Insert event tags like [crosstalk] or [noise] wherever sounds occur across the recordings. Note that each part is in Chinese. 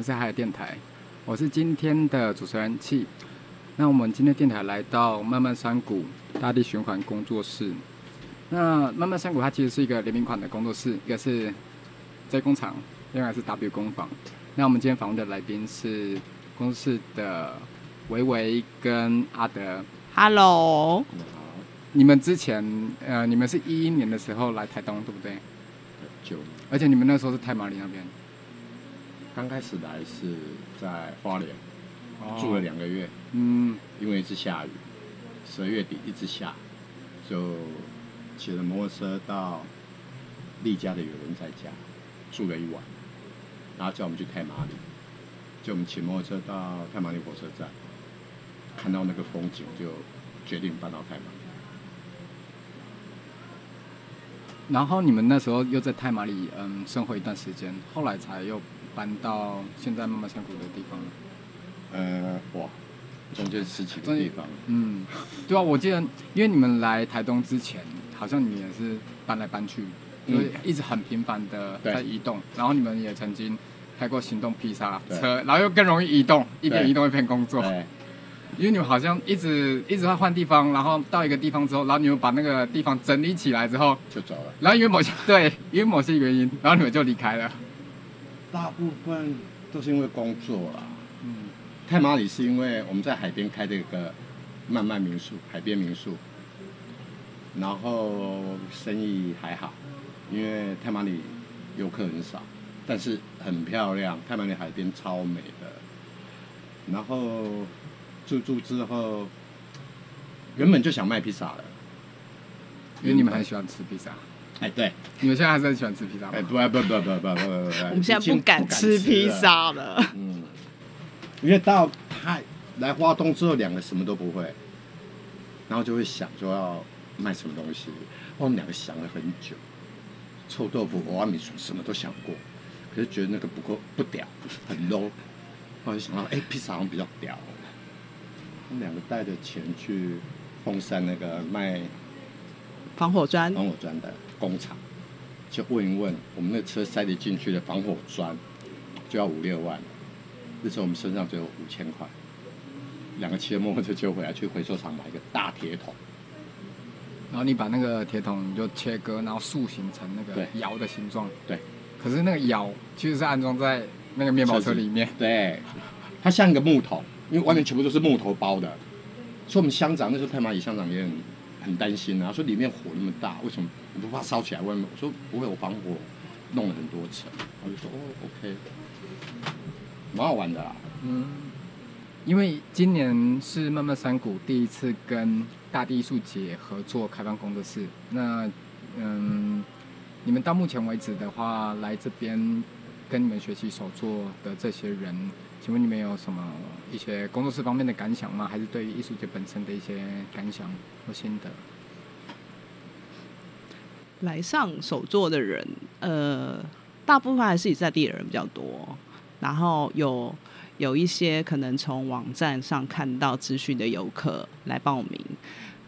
们是海尔电台，我是今天的主持人气。那我们今天电台来到漫漫山谷大地循环工作室。那漫漫山谷它其实是一个联名款的工作室，一个是 J 工厂，另外是 W 工坊。那我们今天访问的来宾是工作室的维维跟阿德。Hello，你们之前呃，你们是一一年的时候来台东，对不对？就而且你们那时候是太马里那边，刚开始来是在花莲住了两个月，嗯，因为一直下雨，十二月底一直下，就骑着摩托车到丽家的有人在家住了一晚，然后叫我们去太马里，就我们骑摩托车到太马里火车站，看到那个风景，就决定搬到太马里。然后你们那时候又在太马里嗯生活一段时间，后来才又搬到现在慢慢山谷的地方了。呃，哇，中间十几个地方，嗯，对啊，我记得因为你们来台东之前，好像你们也是搬来搬去，嗯就是一直很频繁的在移动。然后你们也曾经开过行动披萨车，然后又更容易移动，一边移动一边工作。对，因为你们好像一直一直在换地方，然后到一个地方之后，然后你们把那个地方整理起来之后，就走了。然后因为某些对，因为某些原因，然后你们就离开了。大部分都是因为工作啦。嗯，太马里是因为我们在海边开这个慢慢民宿，海边民宿，然后生意还好，因为太马里游客很少，但是很漂亮，太马里海边超美的。然后住住之后，原本就想卖披萨了，因为你们很喜欢吃披萨，哎，对，你们现在还是很喜欢吃披萨吗？哎，不，不，不，不，不，不，不，不。我们现在不敢吃披萨了，嗯，因为到他来华东之后，两个什么都不会，然后就会想说要卖什么东西。我们两个想了很久，臭豆腐、娃娃米醋，什么都想过，可是觉得那个不够，不屌，很 low。我就想到，哎，披萨好像比较屌。我们两个带着钱去凤山那个卖防火砖，防火砖的。工厂，就问一问，我们那车塞得进去的防火砖就要五六万，那时候我们身上只有五千块，两个骑着摩托车就回来去回收厂买一个大铁桶，然后你把那个铁桶你就切割，然后塑形成那个窑的形状。对。可是那个窑其实是安装在那个面包车里面。对，它像一个木桶，因为外面全部都是木头包的，所以我们乡长那时候太马里乡长也很很担心啊，说里面火那么大，为什么你不怕烧起来？外面我说不会，我防火弄了很多层，我就说哦，OK，蛮好玩的啦。嗯。因为今年是慢慢山谷第一次跟大地艺术节合作开放工作室，那嗯，你们到目前为止的话，来这边跟你们学习手作的这些人，请问你们有什么一些工作室方面的感想吗？还是对于艺术节本身的一些感想或心得？来上手作的人，呃，大部分还是以在地的人比较多，然后有有一些可能从网站上看到资讯的游客来报名。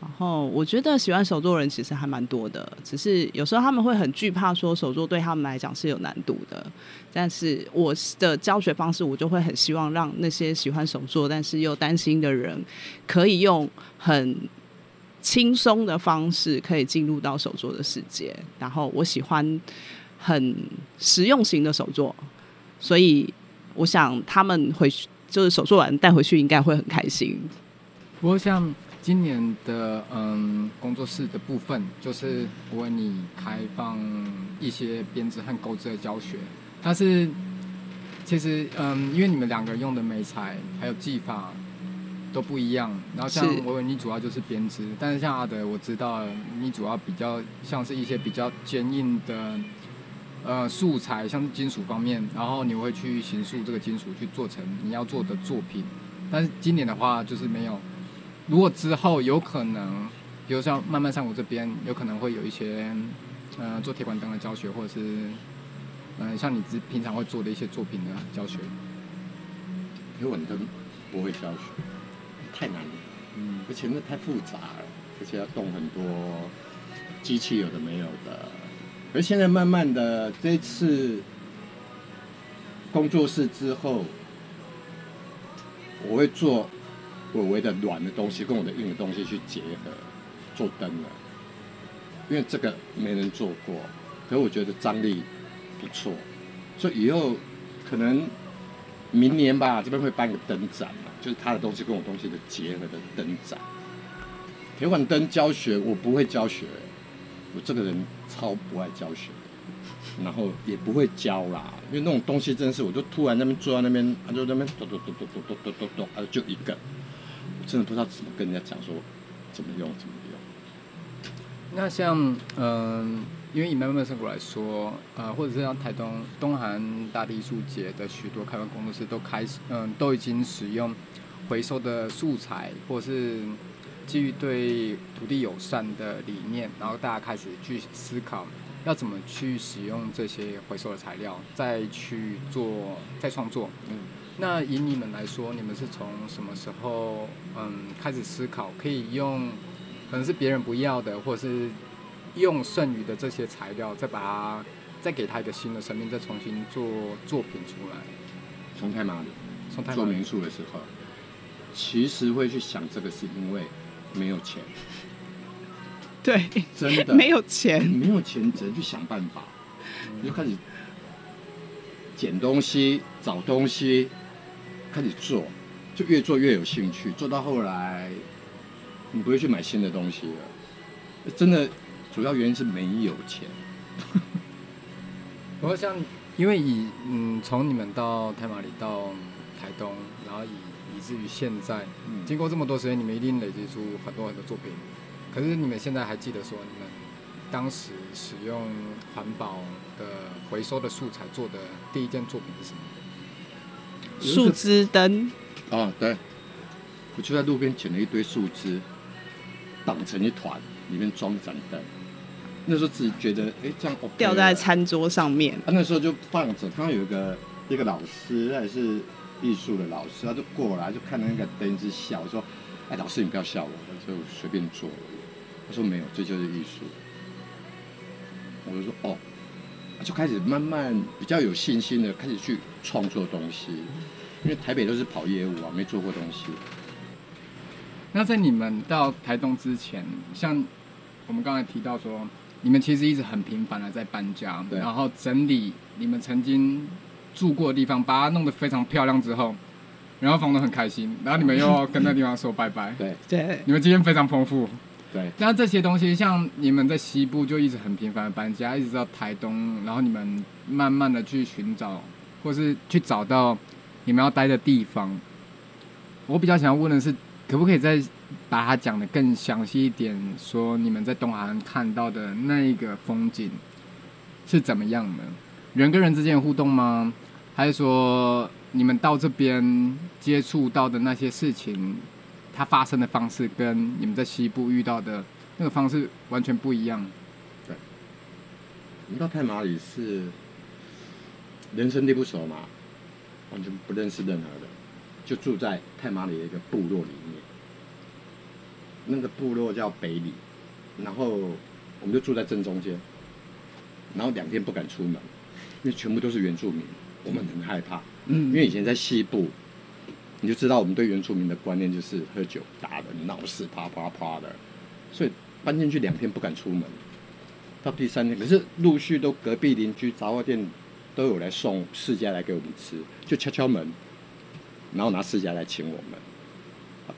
然后我觉得喜欢手作人其实还蛮多的，只是有时候他们会很惧怕说手作对他们来讲是有难度的。但是我的教学方式，我就会很希望让那些喜欢手作但是又担心的人，可以用很轻松的方式可以进入到手作的世界。然后我喜欢很实用型的手作，所以我想他们回去就是手作完带回去应该会很开心。不过像今年的嗯工作室的部分，就是我为你开放一些编织和钩织的教学，但是其实嗯，因为你们两个用的美材还有技法都不一样，然后像是我为你主要就是编织，但是像阿德我知道你主要比较像是一些比较坚硬的。呃，素材像是金属方面，然后你会去形塑这个金属去做成你要做的作品。但是今年的话，就是没有。如果之后有可能，比如像慢慢上我这边，有可能会有一些呃做铁管灯的教学，或者是嗯、呃、像你之平常会做的一些作品的教学。铁稳灯不会教学，太难了，嗯而且那太复杂了，而且要动很多机器，有的没有的。而现在慢慢的，这次工作室之后，我会做我为的软的东西跟我的硬的东西去结合，做灯了。因为这个没人做过，可是我觉得张力不错，所以以后可能明年吧，这边会办个灯展嘛，就是他的东西跟我东西的结合的灯展。铁管灯教学我不会教学，我这个人超不爱教学的，然后也不会教啦，因为那种东西真是，我就突然那边坐在那边，他就那边咚咚咚咚咚咚咚咚咚，啊就一个，真的不知道怎么跟人家讲说怎么用怎么用。那像嗯、因为以慢慢的生活来说，呃，或者是像台东东韩大地艺术节的许多开发工作室都开始，嗯、都已经使用回收的素材，或是基于对土地友善的理念，然后大家开始去思考要怎么去使用这些回收的材料，再去做再创作。嗯，那以你们来说，你们是从什么时候嗯开始思考可以用，可能是别人不要的，或者是用剩余的这些材料，再把它再给它一个新的生命，再重新做作品出来。从太麻里从台湾做民宿的时候，其实会去想这个，是因为没有钱，对，真的。[laughs] 没有钱，没有钱，只能去想办法，你就开始捡东西、找东西，开始做，就越做越有兴趣。做到后来，你不会去买新的东西了。真的，主要原因是没有钱。[laughs] 不过像，因为以嗯从你们到太马里到台东，然后以以至于现在，嗯经过这么多时间，你们一定累积出很多很多作品。可是你们现在还记得说你们当时使用环保的回收的素材做的第一件作品是什么？树枝灯，哦，对，我就在路边捡了一堆树枝，绑成一团，里面装一盏灯。那时候自己觉得，哎，这样 OK 吊在餐桌上面，他那时候就放着，刚刚有一个一个老师，他也是艺术的老师，他就过来就看到那个灯一直笑，我说：“哎，老师你不要笑我，我就随便做而已。”他说：“没有，这就是艺术。”我就说：“哦。”就开始慢慢比较有信心的开始去创作东西，因为台北都是跑业务啊，没做过东西。那在你们到台东之前，像我们刚才提到说，你们其实一直很频繁的在搬家，对然后整理你们曾经住过的地方，把它弄得非常漂亮之后，然后房东很开心，然后你们又要跟那地方说拜拜。对对，你们经验非常丰富。对，那这些东西，像你们在西部就一直很频繁的搬家，一直到台东，然后你们慢慢的去寻找，或是去找到你们要待的地方。我比较想要问的是，可不可以再把它讲的更详细一点，说你们在东海岸看到的那一个风景是怎么样的？人跟人之间的互动吗？还是说你们到这边接触到的那些事情，它发生的方式跟你们在西部遇到的那个方式完全不一样？对我们到太马里是人生地不熟嘛，完全不认识任何人，就住在太马里的一个部落里面。那个部落叫北里，然后我们就住在正中间，然后两天不敢出门，因为全部都是原住民，我们很害怕。嗯因为以前在西部，你就知道我们对原住民的观念就是喝酒、打人、闹事、啪啪啪的，所以搬进去两天不敢出门。到第三天，可是陆续都隔壁邻居杂货店都有来送释迦来给我们吃，就敲敲门，然后拿释迦来请我们。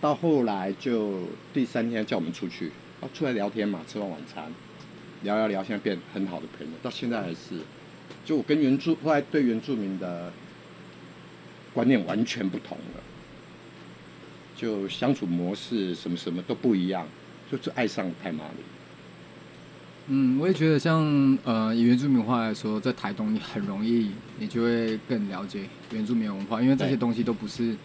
到后来就第三天叫我们出去，啊，出来聊天嘛，吃完晚餐，聊聊聊，现在变很好的朋友，到现在还是。就我跟原住后来对原住民的观念完全不同了，就相处模式什么什么都不一样，就是爱上太马里。嗯，我也觉得像呃以原住民文化来说，在台东你很容易，你就会更了解原住民文化，因为这些东西都不是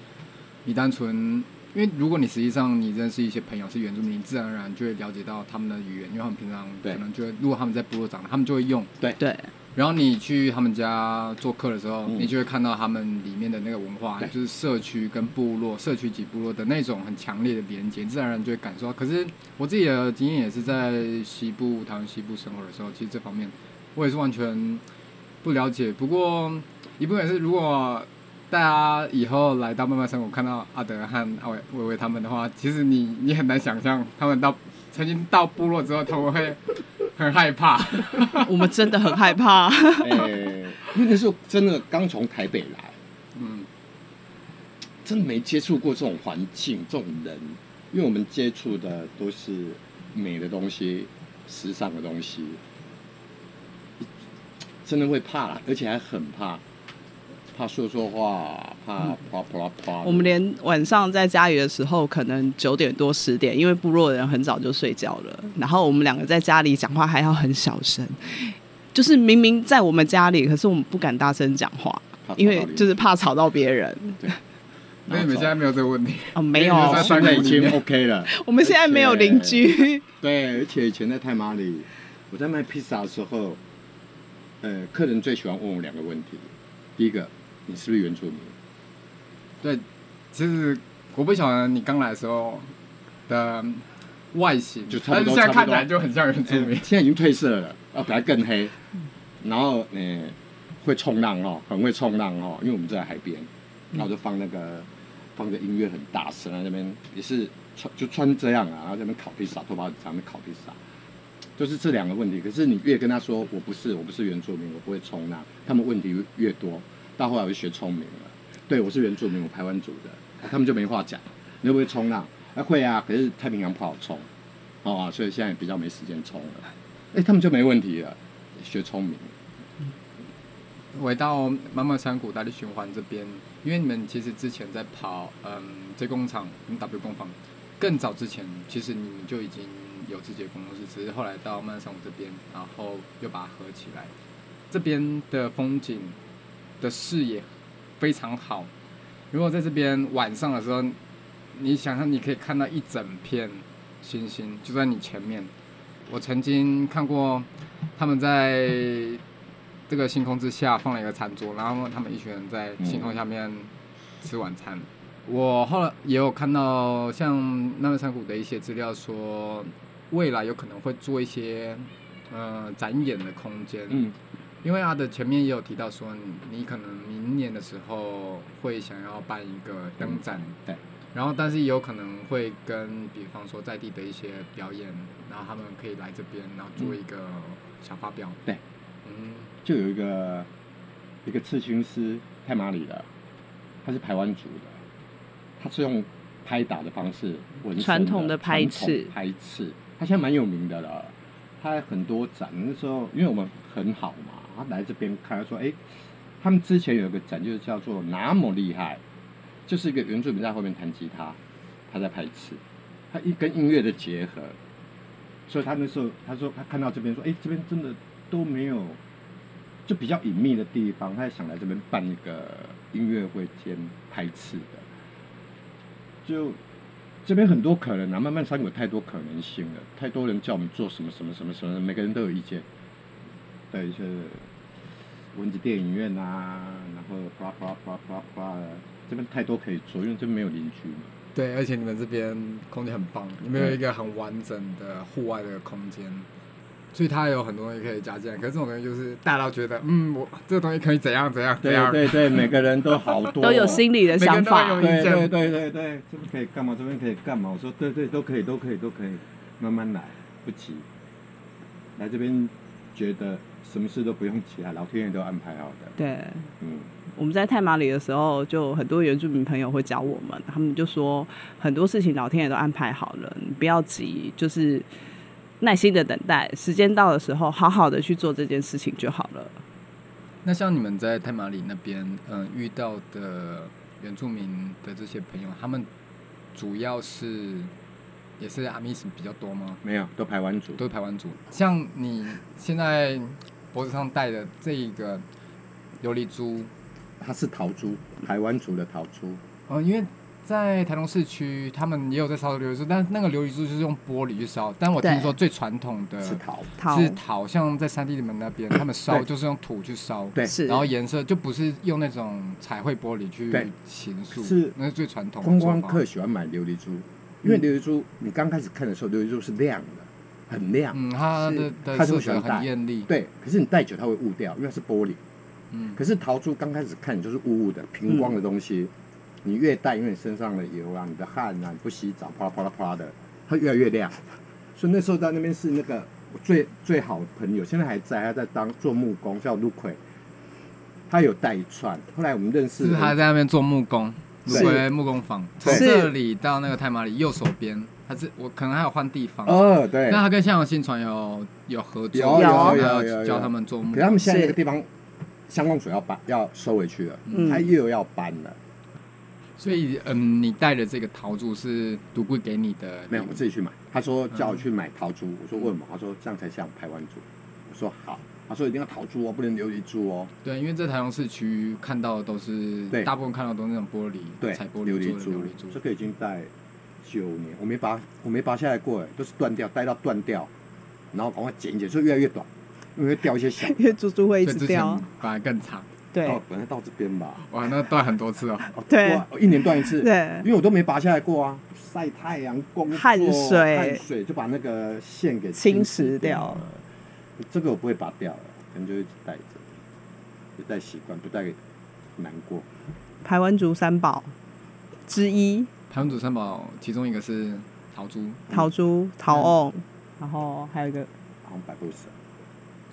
你单纯。因为如果你实际上你认识一些朋友是原住民，你自然而然就会了解到他们的语言，因为他们平常可能就会，如果他们在部落长大，他们就会用。对对，然后你去他们家做客的时候，嗯你就会看到他们里面的那个文化，就是社区跟部落、社区及部落的那种很强烈的连接，自然而然就会感受到。可是我自己的经验也是在西部、台湾西部生活的时候，其实这方面我也是完全不了解。不过一部分是如果大家以后来到慢慢生活，看到阿德和阿伟伟伟他们的话，其实你你很难想象他们到曾经到部落之后，他们会很害怕。[laughs] 我们真的很害怕。[laughs] 哎，因为那时候真的刚从台北来，嗯，真的没接触过这种环境、这种人，因为我们接触的都是美的东西、时尚的东西，真的会怕啦，而且还很怕，怕说错话，怕啪啪啪。我们连晚上在家里的时候，可能九点多十点，因为部落的人很早就睡觉了，然后我们两个在家里讲话还要很小声，就是明明在我们家里，可是我们不敢大声讲话，因为就是怕吵到别人。那你们现在没有这个问题？哦，没有在现在已经 OK 了。[laughs] 我们现在没有邻居。[laughs] 对，而且以前在泰马里，我在卖披萨的时候，呃，客人最喜欢问我两个问题。第一个，你是不是原住民？对，其实我不晓得你刚来的时候的外形，就差不多但是现在看起多来就很像原住民。现在已经褪色了，啊，本来更黑。然后，呃，会冲浪哦，[laughs] 很会冲浪哦，因为我们在海边，然后就放那个放个音乐很大声，在那边也是穿就穿这样啊，然后在那边烤披萨，头发很长，那边烤披萨，就是这两个问题。可是你越跟他说我不是，我不是原住民，我不会冲浪，他们问题越多，到后来我就学聪明了。对，我是原住民，我台湾族的，他们就没话讲。你会不会冲浪？啊，会啊，可是太平洋不好冲，哦、所以现在比较没时间冲了。哎、他们就没问题了，学聪明。回到慢慢山谷大力循环这边，因为你们其实之前在跑嗯 J 工厂跟 W 工坊，更早之前其实你们就已经有自己的工作室，只是后来到慢慢山谷这边，然后又把它合起来。这边的风景的视野非常好，如果在这边晚上的时候，你想象你可以看到一整片星星就在你前面。我曾经看过他们在这个星空之下放了一个餐桌，然后他们一群人在星空下面吃晚餐。我后来也有看到像那个山谷的一些资料说，未来有可能会做一些呃展演的空间。嗯，因为他的前面也有提到说你，你可能明年的时候会想要办一个灯展，对，然后但是也有可能会跟比方说在地的一些表演，然后他们可以来这边，然后做一个小发表。对，嗯，就有一个一个刺青师，泰马里的，他是台湾族的，他是用拍打的方式纹身传统的拍刺拍刺，他现在蛮有名的了。他很多展，那时候因为我们很好嘛，他来这边看，他说：“哎、他们之前有一个展，就是叫做那么厉害，就是一个原住民在后面弹吉他，他在拍刺，他一跟音乐的结合，所以他那时候他说他看到这边说，哎、这边真的都没有，就比较隐秘的地方，他也想来这边办一个音乐会兼拍刺的，就这边很多可能啊，慢慢山有太多可能性了，太多人叫我们做什么什么什么什么，每个人都有意见，对，一些蚊子电影院啊，然后啪啪啪啪啪的，这边太多可以做，因为这边没有邻居嘛。对，而且你们这边空间很棒，你们有一个很完整的户外的空间，所以它有很多东西可以加进来。可是这种东西就是大家都觉得，嗯，我这个东西可以怎样怎样怎对样，对对，[laughs] 每个人都好多，都有心理的想法对对对对对，这边可以干嘛？这边可以干嘛？我说对对都可以都可以都可以，慢慢来，不急。来这边觉得什么事都不用急啊，老天爷都安排好的。对，嗯，我们在泰马里的时候，就很多原住民朋友会教我们，他们就说很多事情老天爷都安排好了，你不要急，就是耐心的等待，时间到的时候，好好的去做这件事情就好了。那像你们在泰马里那边，嗯、遇到的原住民的这些朋友，他们主要是也是阿密斯比较多吗？没有，都排湾族。都是台湾族。像你现在脖子上戴的这一个琉璃珠，它是陶珠，台湾族的陶珠。哦，因为在台东市区，他们也有在烧琉璃珠，但那个琉璃珠就是用玻璃去烧。但我听对说最传统的是桃，桃是陶，像在山地里们那边，他们烧就是用土去烧，对是，然后颜色就不是用那种彩绘玻璃去对形塑，是那是最传统的观光客喜欢买琉璃珠，因为琉璃珠你刚开始看的时候，琉璃珠是亮的，很亮。嗯，它的它就喜欢戴很艳丽，对，可是你戴久它会雾掉，因为它是玻璃。嗯可是陶珠刚开始看你就是雾雾的平光的东西，你越戴，因为你身上的油啊、你的汗啊、你不洗澡，啪啦啪啦啪啦的，它越来越亮。所以那时候在那边是那个我最最好的朋友，现在还在，还在当做木工，叫陆奎。他有带一串，后来我们认识是他在那边做木工，芦对木工坊，从这里到那个太马里右手边，他是我可能还有换地方。哦，对那，他跟香港新船有有合作，有有有有有教他们做木工。可他们现在这个地方乡公所要搬，要收回去了，嗯他又要搬了。所以，嗯，你带的这个陶铸是独孤给你的？没有，我自己去买。他说叫我去买陶珠，我说为什么？他说这样才像台湾珠。我说好。他说一定要陶珠哦，不能琉璃珠哦。对，因为在台中市区看到的都是，对大部分看到都是那种玻璃，对，彩玻琉璃璃做的琉璃珠，珠。这个已经戴九年，我没拔，我没拔下来过，哎，都是断掉，戴到断掉，然后赶快剪一剪，所以越来越短，因为会掉一些小。因为猪猪会一所以之前直掉，反而更长，对到本来到这边吧，哇，那断很多次哦。[laughs] 哦对哇一年断一次。[laughs] 对因为我都没拔下来过啊，晒太阳、工作、汗水汗水就把那个线给侵蚀蚀掉了。这个我不会拔掉了，可能就一直带着，就带习惯，不带难过。台湾族三宝之一，台湾族三宝其中一个是陶珠，陶珠、陶瓮，然后还有一个好像百步蛇，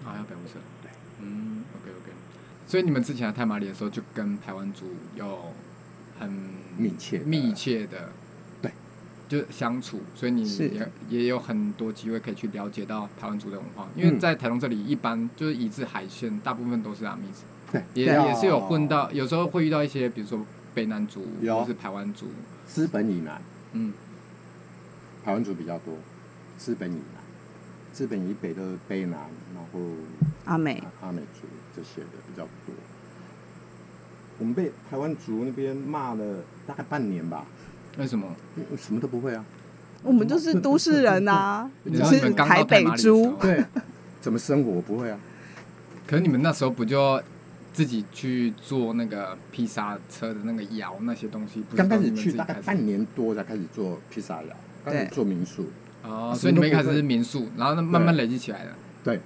啊，还有百步蛇。对，嗯，OK OK。所以你们之前来太马里的时候，就跟台湾族有很密切密切的，对，就相处，所以你也也有很多机会可以去了解到台湾族的文化。因为嗯。在台东这里，一般就是以至海鲜，大部分都是阿密斯，对，也对也是有混到，有时候会遇到一些，比如说卑南族有或是台湾族，资本以南，嗯，台湾族比较多，资本以南，资本以北都是卑南，然后阿美，阿美族这些的比较多。我们被台湾族那边骂了大概半年吧，为什么？我什么都不会啊。我们就是都市人呐，[laughs] 你就说你们刚到是台北猪，对，怎么生活我不会啊。可是你们那时候不就自己去做那个披萨车的那个窑那些东西？不是刚开始都你们去大概半年多才开始做披萨窑，刚开始对做民宿。哦，所以你们一开始是民宿，然后那慢慢累积起来的。对，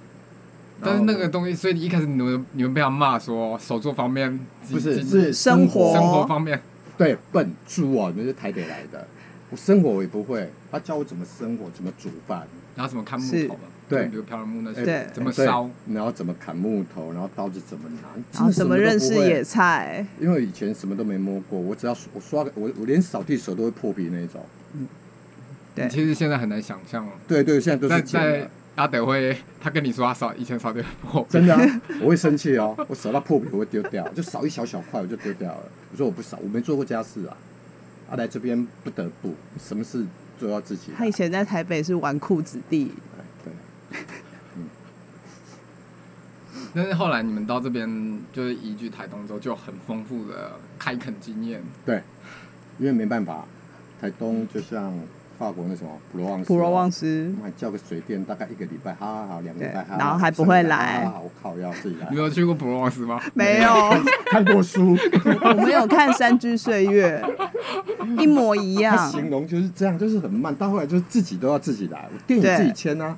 但是那个东西，所以一开始你们你们被他骂说手作方面不是几是生活生活方面，对笨猪哦，你们是台北来的，我生活我也不会，他教我怎么生活，怎么煮饭，然后怎么看木是头嘛，对。就比如漂亮木那些，对。怎么对烧，然后怎么砍木头，然后刀子怎么拿，然后怎么认识野菜，因为以前什么都没摸过，我只要我刷个我我连扫地手都会破皮那一种。对。其实现在很难想象哦，对对，现在都是剪在的，阿德会，他跟你说他扫以前扫掉破，真的、啊，[laughs] 我会生气哦，我扫到破皮我会丢掉，就少一小小块我就丢掉了。我说我不少，我没做过家事啊，啊来这边不得不，什么事做到自己。他以前在台北是纨绔子弟，对，嗯，但是后来你们到这边就是移居台东之后，就有很丰富的开垦经验。对，因为没办法，台东就像法国那什么普罗旺斯，普罗旺我斯我还叫个水电，大概一个礼拜，好好好，两个礼拜，好好然后还不会来好好好我靠，要自己来你。有去过普罗旺斯吗？没有，看过书，我没有看《山居岁月》，[laughs] 一模一他样。形容就是这样，就是很慢，到后来就是自己都要自己来，我电影自己签啊。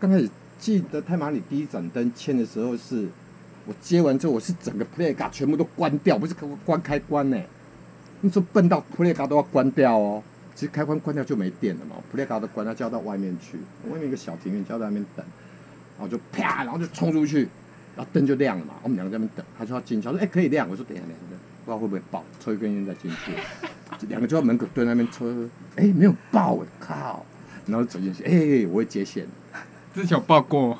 刚开始记得太马里第一盏灯签的时候是，我接完之后我是整个 play 卡全部都关掉，不是关开关呢、那时候笨到 play 卡都要关掉哦。其实开关关掉就没电了嘛，play 卡都关掉，叫到外面去，外面一个小庭院，叫到那边等，然后就啪，然后就冲出去，然后灯就亮了嘛，我们两个在那边等，他说要进去，他说哎、可以亮，我说等一下等一下，不知道会不会爆，抽一根烟再进去，两个就在门口蹲那边抽，哎、没有爆，我靠，然后走进去，哎、我会接线，[laughs] 之前有报过，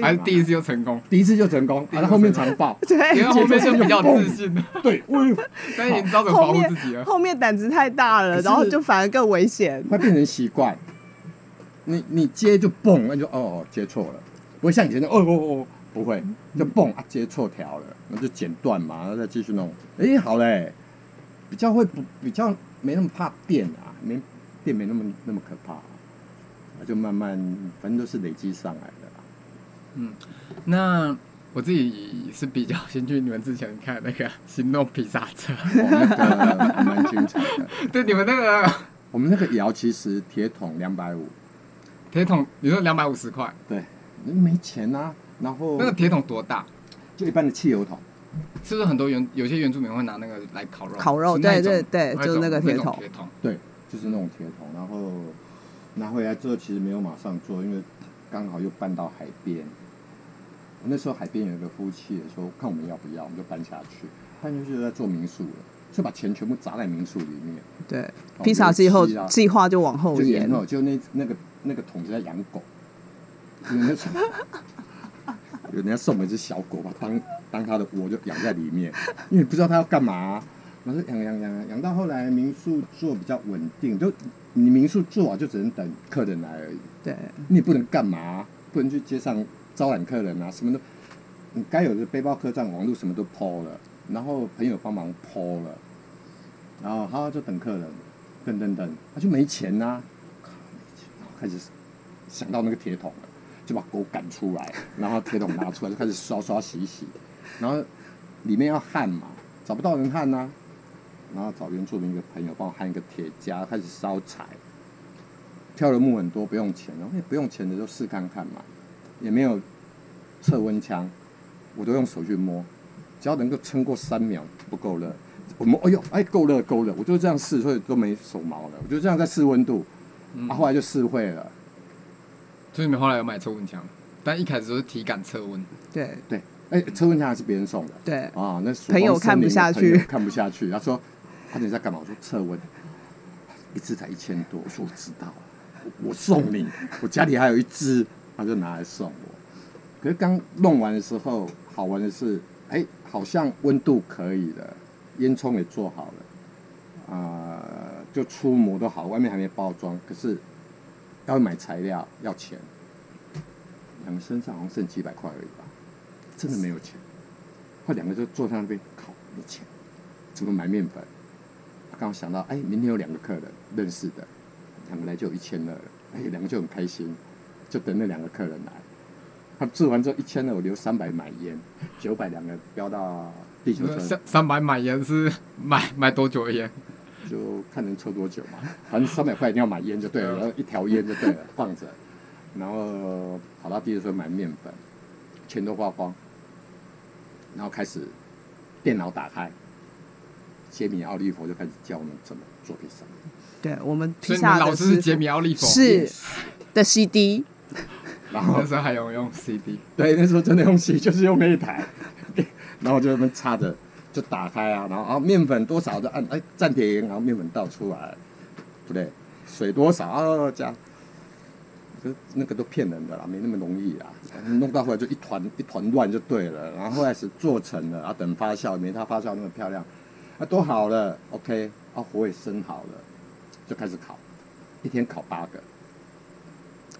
还是第一次就成功？第一次就成功，然后后面常爆，因对，为后面就比较自信了，对，我 [laughs] 但是你知道怎么保后面护自己了。后面胆子太大了，然后就反而更危险。会变成习惯。你你接就蹦，那就哦哦接错了，不会像以前的哦哦哦，不会就蹦啊接错条了，那就剪断嘛，然后再继续弄。哎、好嘞，比较会不比较没那么怕电啊，没电没那么那么可怕、啊就慢慢反正都是累积上来的啦。那我自己是比较先去你们之前看那个 [laughs] 行动披萨车，哦，那个还蛮精彩的。[laughs] 对你们那个我们那个窑其实铁桶两百五，铁桶，你说两百五十块，对，没钱啊。然后那个铁桶多大？就一般的汽油桶。是不是很多原有些原住民会拿那个来烤肉？烤肉对对对就是那个铁桶铁桶。对，就是那种铁桶，然后拿回来之后，其实没有马上做，因为刚好又搬到海边。我那时候海边有一个夫妻也说，看我们要不要，我们就搬下去。搬下去就在做民宿了，就把钱全部砸在民宿里面。对，哦披萨之后计划就往后延就延。后，就那那个那个桶是在养狗，有人送，[laughs] 有人家送我一只小狗吧，当当他的窝就养在里面，因为不知道他要干嘛，然后就养养养养养到后来民宿做比较稳定，就你民宿做好就只能等客人来而已，对，你也不能干嘛，不能去街上招揽客人啊，什么都，你该有的背包客栈、网络什么都抛了，然后朋友帮忙抛了，然后他就等客人，等等等，他就没钱呐、靠没钱然后开始想到那个铁桶了，就把狗赶出来，然后铁桶拿出来就开始刷刷洗洗，然后里面要焊嘛，找不到人焊呐、然后找原住民一个朋友帮我焊一个铁夹，开始烧柴。挑的木很多，不用钱，然后也不用钱的就试看看嘛，也没有测温枪，我都用手去摸，只要能够撑过三秒不够热，我摸，哎呦，哎够热够热，我就这样试，所以都没手毛了，我就这样在试温度，嗯啊，后来就试会了，所以你们后来有买测温枪，但一开始都是体感测温。对对，哎，测温枪还是别人送的，对，啊，那曙朋友看不下去看不下去，他说：“啊，你在干嘛？”我说：“测温，一只才一千多。”我说：“我知道，我我送你，我家里还有一只。”他就拿来送我。可是刚弄完的时候，好玩的是，哎，好像温度可以了，烟囱也做好了，啊、就出模都好，外面还没包装，可是要买材料要钱，两个身上好像剩几百块而已吧，真的没有钱。后两个就坐在那边，靠，没钱，怎么买面粉？刚好想到，哎，明天有两个客人认识的，两个来就一千二了，哎，两个就很开心，就等那两个客人来。他治完之后一千二，我留三百买烟，九百两个标到地球村，三三百买烟是买买多久的烟？就看能抽多久嘛。反正三百块一定要买烟就对了，然后一条烟就对了，放着，然后跑到地球村买面粉，钱都花光，然后开始电脑打开，杰米奥利佛就开始教我们怎么做披萨。对，我们披萨老师是杰米奥利佛，是的 CD，然后那时候还有用 CD，对，那时候真的用洗，[laughs] 就是用那一台，[laughs] 然后就那么插着，就打开啊，然后啊面粉多少就按哎蘸点盐，然后面粉倒出来，不对，水多少啊加，可是那个都骗人的啦，没那么容易啊，弄到后来就一团一团乱就对了，然后后来是做成了，啊等发酵，没它发酵那么漂亮，啊都好了，OK，啊火也生好了，就开始烤，一天烤八个，然后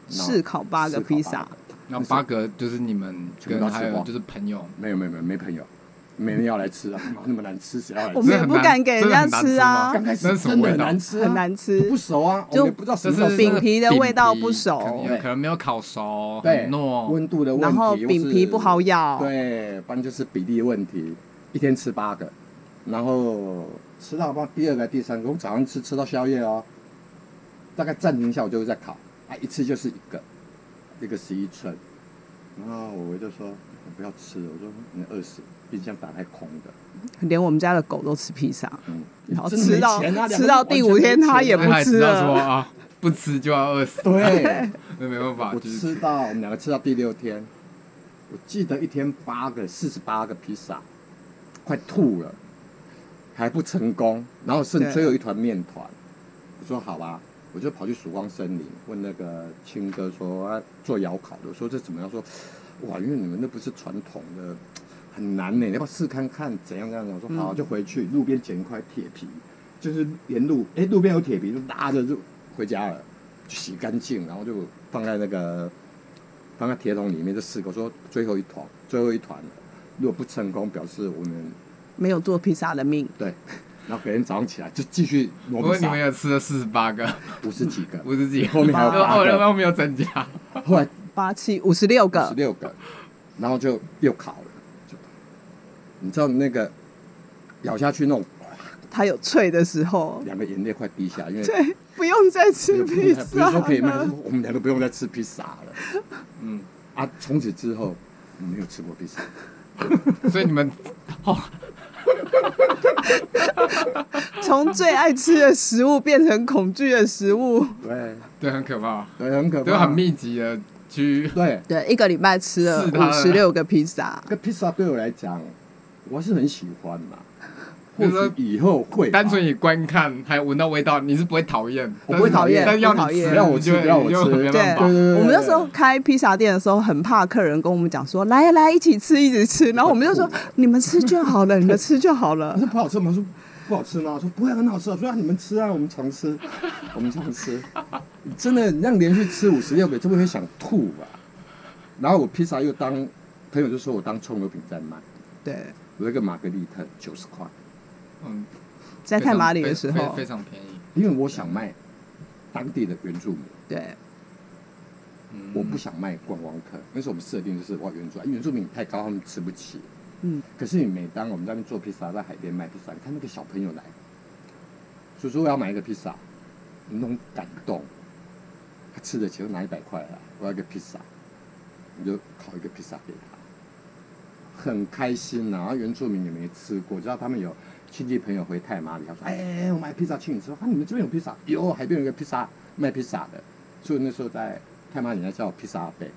试烤八个披萨八个然后八个就是你们全都吃光跟还有就是朋友，没有没有没有没朋友，没人要来吃啊，[laughs] 那么难吃，谁要来吃？我们也不敢给人家吃啊刚开始真的很难吃啊，很难吃不熟啊，就不知道什就是么饼皮的味道不熟可能没有烤熟，对很糯，温度的问题，然后饼皮不好咬，对，不然就是比例的问题，一天吃八个，然后吃到吧第二个、第三个，我早上吃吃到宵夜哦，大概暂停一下，我就会再烤，啊，一次就是一个，一个十一寸，然后我就说我不要吃了，我说你饿死，冰箱打开空的，[laughs] 连我们家的狗都吃披萨，嗯，然后吃到啊吃到第五天它也不吃了啊，不吃就要饿死，对。[laughs] 那没办法，我吃到我们两个吃到第六天，我记得一天八个、四十八个披萨，快吐了，还不成功，然后剩对最后一团面团，我说好吧，我就跑去曙光森林问那个青哥说啊做窑烤的，我说这怎么样？说哇，因为你们那不是传统的，很难呢，你要不要试看看怎样怎样？我说好，嗯就回去路边捡一块铁皮，就是沿路哎路边有铁皮，就拉着就回家了，就洗干净，然后就放在那个放在铁桶里面，就试过说最后一团，最后一团了，如果不成功，表示我们没有做披萨的命。对，然后隔天早上起来就继续不过你们有吃了四十八个，五十几个，[laughs] 五十几个，后面还有八哦，个。后面有增加，后来八七五十六个。十，六个，然后就又烤了，就你知道那个咬下去那种它有脆的时候，两个眼泪快滴下来，因为对，不用再吃披萨不是说可以我们两个不用再吃披萨了。嗯，啊！从此之后没有吃过披萨，[laughs] 所以你们哦，[laughs] [laughs] 从最爱吃的食物变成恐惧的食物。对对，很可怕，对，很可怕，都很密集的去。对，对，一个礼拜吃了五十六个披萨。这个披萨对我来讲，我是很喜欢嘛。或就是以后会吧单纯以观看还有闻到味道，你是不会讨厌，我不会讨厌但是要你不讨厌吃，不要我吃你就要我吃对法。对对对我们那时候开披萨店的时候，很怕客人跟我们讲说：“来来，一起吃，一起吃。”然后我们就说：“ [laughs] 你们吃就好了，你们吃就好我了。[laughs] 说不好吃吗？说不好吃吗？我说不会很好吃。我说啊你们吃啊，我们常吃，[laughs] 我们常吃。真的，你让连续吃五十六个，就会想吐吧。然后我披萨又当朋友就说我当葱油饼在卖，”对，我那个玛格丽特九十块，嗯，在太马里的时非候，非常便宜。因为我想卖当地的原住民，对嗯我不想卖观光客。那时候我们设定就是哇原住民，原住民太高，他们吃不起。嗯，可是你每当我们在那边做披萨，在海边卖披萨，你看那个小朋友来，叔叔我要买一个披萨，那种感动，他吃得起，我拿一百块来，我要一个披萨，你就烤一个披萨给他，很开心呐、然后原住民也没吃过，知道他们有亲戚朋友回泰马里，他说：“哎、我买披萨请你吃。”啊，你们这边有披萨？有，海边有一个披萨卖披萨的，所以那时候在泰马里人家叫我披萨阿贝。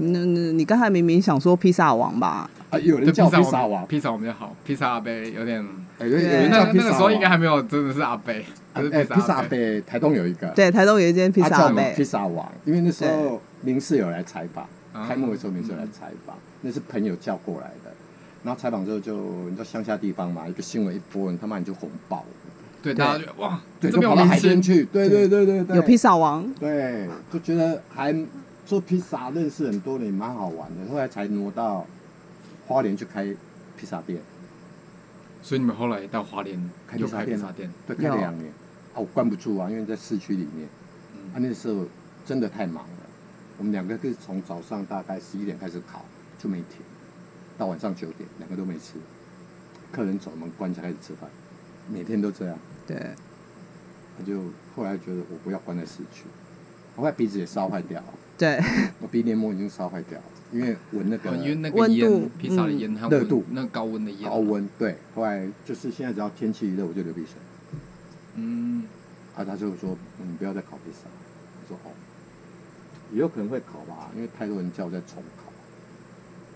那那你刚才明明想说披萨王吧？啊，有人叫披萨王，披萨王比较好，披萨阿贝有点，哎有那人叫披萨那个时候应该王还没有真的是阿贝，就是哎，披萨阿贝。台东有一个，对，台东有一间披萨阿贝披，萨王，因为那时候明世有来采访，啊开幕的时候明世有来采访，那是朋友叫过来的。然后采访之后就，你知道乡下地方嘛，一个新闻一播，你他妈你就红爆了，对，大家就哇，对，这边有就跑到海边去，对对。对对对，有披萨王，对，就觉得还做披萨认识很多人，蛮好玩的。后来才挪到花莲去开披萨店，所以你们后来到花莲开又披萨店啊。开披萨店，对，开了两年，啊，我关不住啊，因为在市区里面，嗯。啊，那时候真的太忙了，我们两个是从早上大概十一点开始烤，就没停，到晚上九点，两个都没吃，客人走，我们关起来开始吃饭，每天都这样。对，他就后来觉得我不要关在市区，我后来鼻子也烧坏掉，对，我鼻黏膜已经烧坏掉了，因为闻那个哦因为那个温度烟，披萨的烟，它温热度。那高温的烟，高温，对，后来就是现在只要天气一热我就流鼻水，嗯，啊，他就说嗯你不要再烤披萨，我说哦，也有可能会考吧，因为太多人叫我再重考，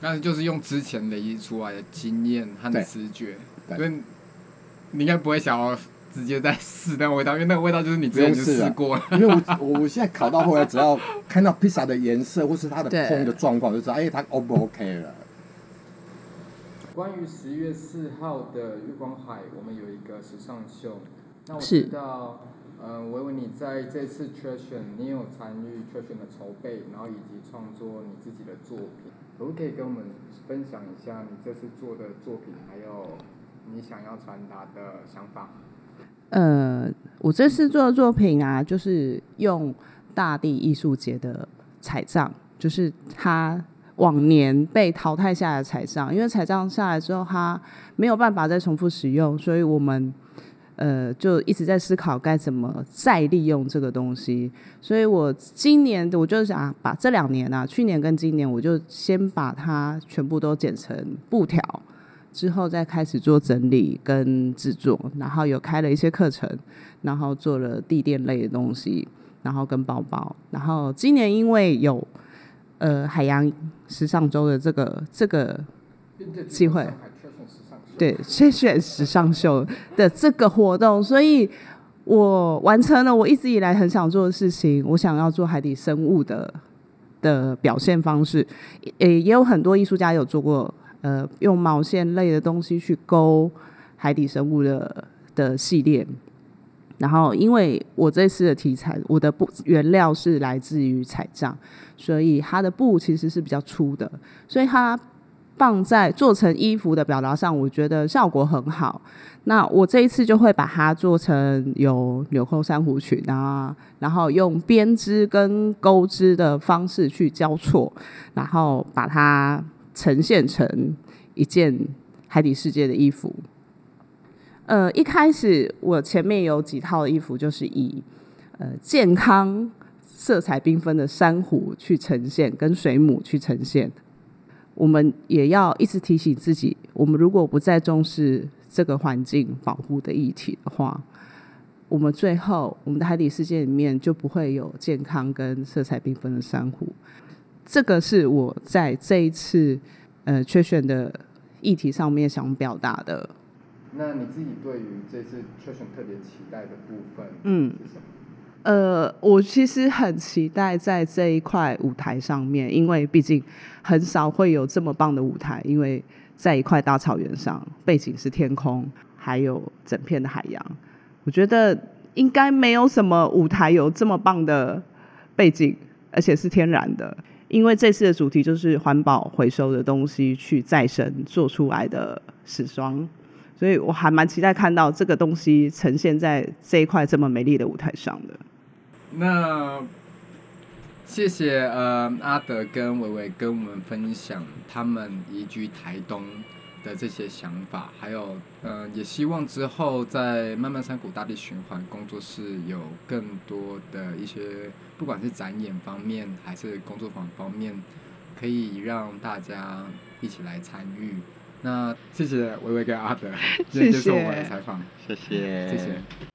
但是就是用之前累积出来的经验和直觉，对。所以你应该不会想要直接再试那个味道，因为那个味道就是你之前就试过了。因为我我我现在考到后来，只要看到披萨的颜色或是它的对。烹的状况，就知道哎它 O 不 OK 了。关于十月四号的月光海，我们有一个时尚秀。那我是。知道，呃，维维你在这次 t r a s i o n 你有参与 t r a s i o n 的筹备，然后以及创作你自己的作品，可不可以跟我们分享一下你这次做的作品，还有你想要传达的想法？呃，我这次做的作品啊，就是用大地艺术节的彩葬，就是它往年被淘汰下来的彩葬，因为彩葬下来之后，它没有办法再重复使用，所以我们呃就一直在思考该怎么再利用这个东西。所以我今年我就想把这两年啊，去年跟今年，我就先把它全部都剪成布条。之后再开始做整理跟制作，然后有开了一些课程，然后做了地垫类的东西，然后跟包包。然后今年因为有呃海洋时尚周的这个这个机会对谢谢时尚秀的这个活动，所以我完成了我一直以来很想做的事情。我想要做海底生物的的表现方式，也也有很多艺术家有做过。呃，用毛线类的东西去勾海底生物的的系列，然后因为我这次的题材，我的布原料是来自于彩帐，所以它的布其实是比较粗的，所以它放在做成衣服的表达上，我觉得效果很好。那我这一次就会把它做成有纽扣珊瑚裙啊，然后用编织跟钩织的方式去交错，然后把它。呈现成一件海底世界的衣服。呃，一开始我前面有几套衣服，就是以呃健康、色彩缤纷的珊瑚去呈现，跟水母去呈现。我们也要一直提醒自己，我们如果不再重视这个环境保护的议题的话，我们最后我们的海底世界里面就不会有健康跟色彩缤纷的珊瑚。这个是我在这一次呃缺选的议题上面想表达的。那你自己对于这次缺选特别期待的部分，嗯是什么？呃，我其实很期待在这一块舞台上面，因为毕竟很少会有这么棒的舞台，因为在一块大草原上，背景是天空，还有整片的海洋。我觉得应该没有什么舞台有这么棒的背景，而且是天然的。因为这次的主题就是环保回收的东西去再生做出来的时装，所以我还蛮期待看到这个东西呈现在这一块这么美丽的舞台上的。那谢谢呃阿德跟伟伟跟我们分享他们移居台东的这些想法，还有呃也希望之后在漫漫山谷大地循环工作室有更多的一些，不管是展演方面还是工作坊方面，可以让大家一起来参与。那谢谢伟伟跟阿德 [laughs] 今天接受我们的采访，谢谢，谢谢。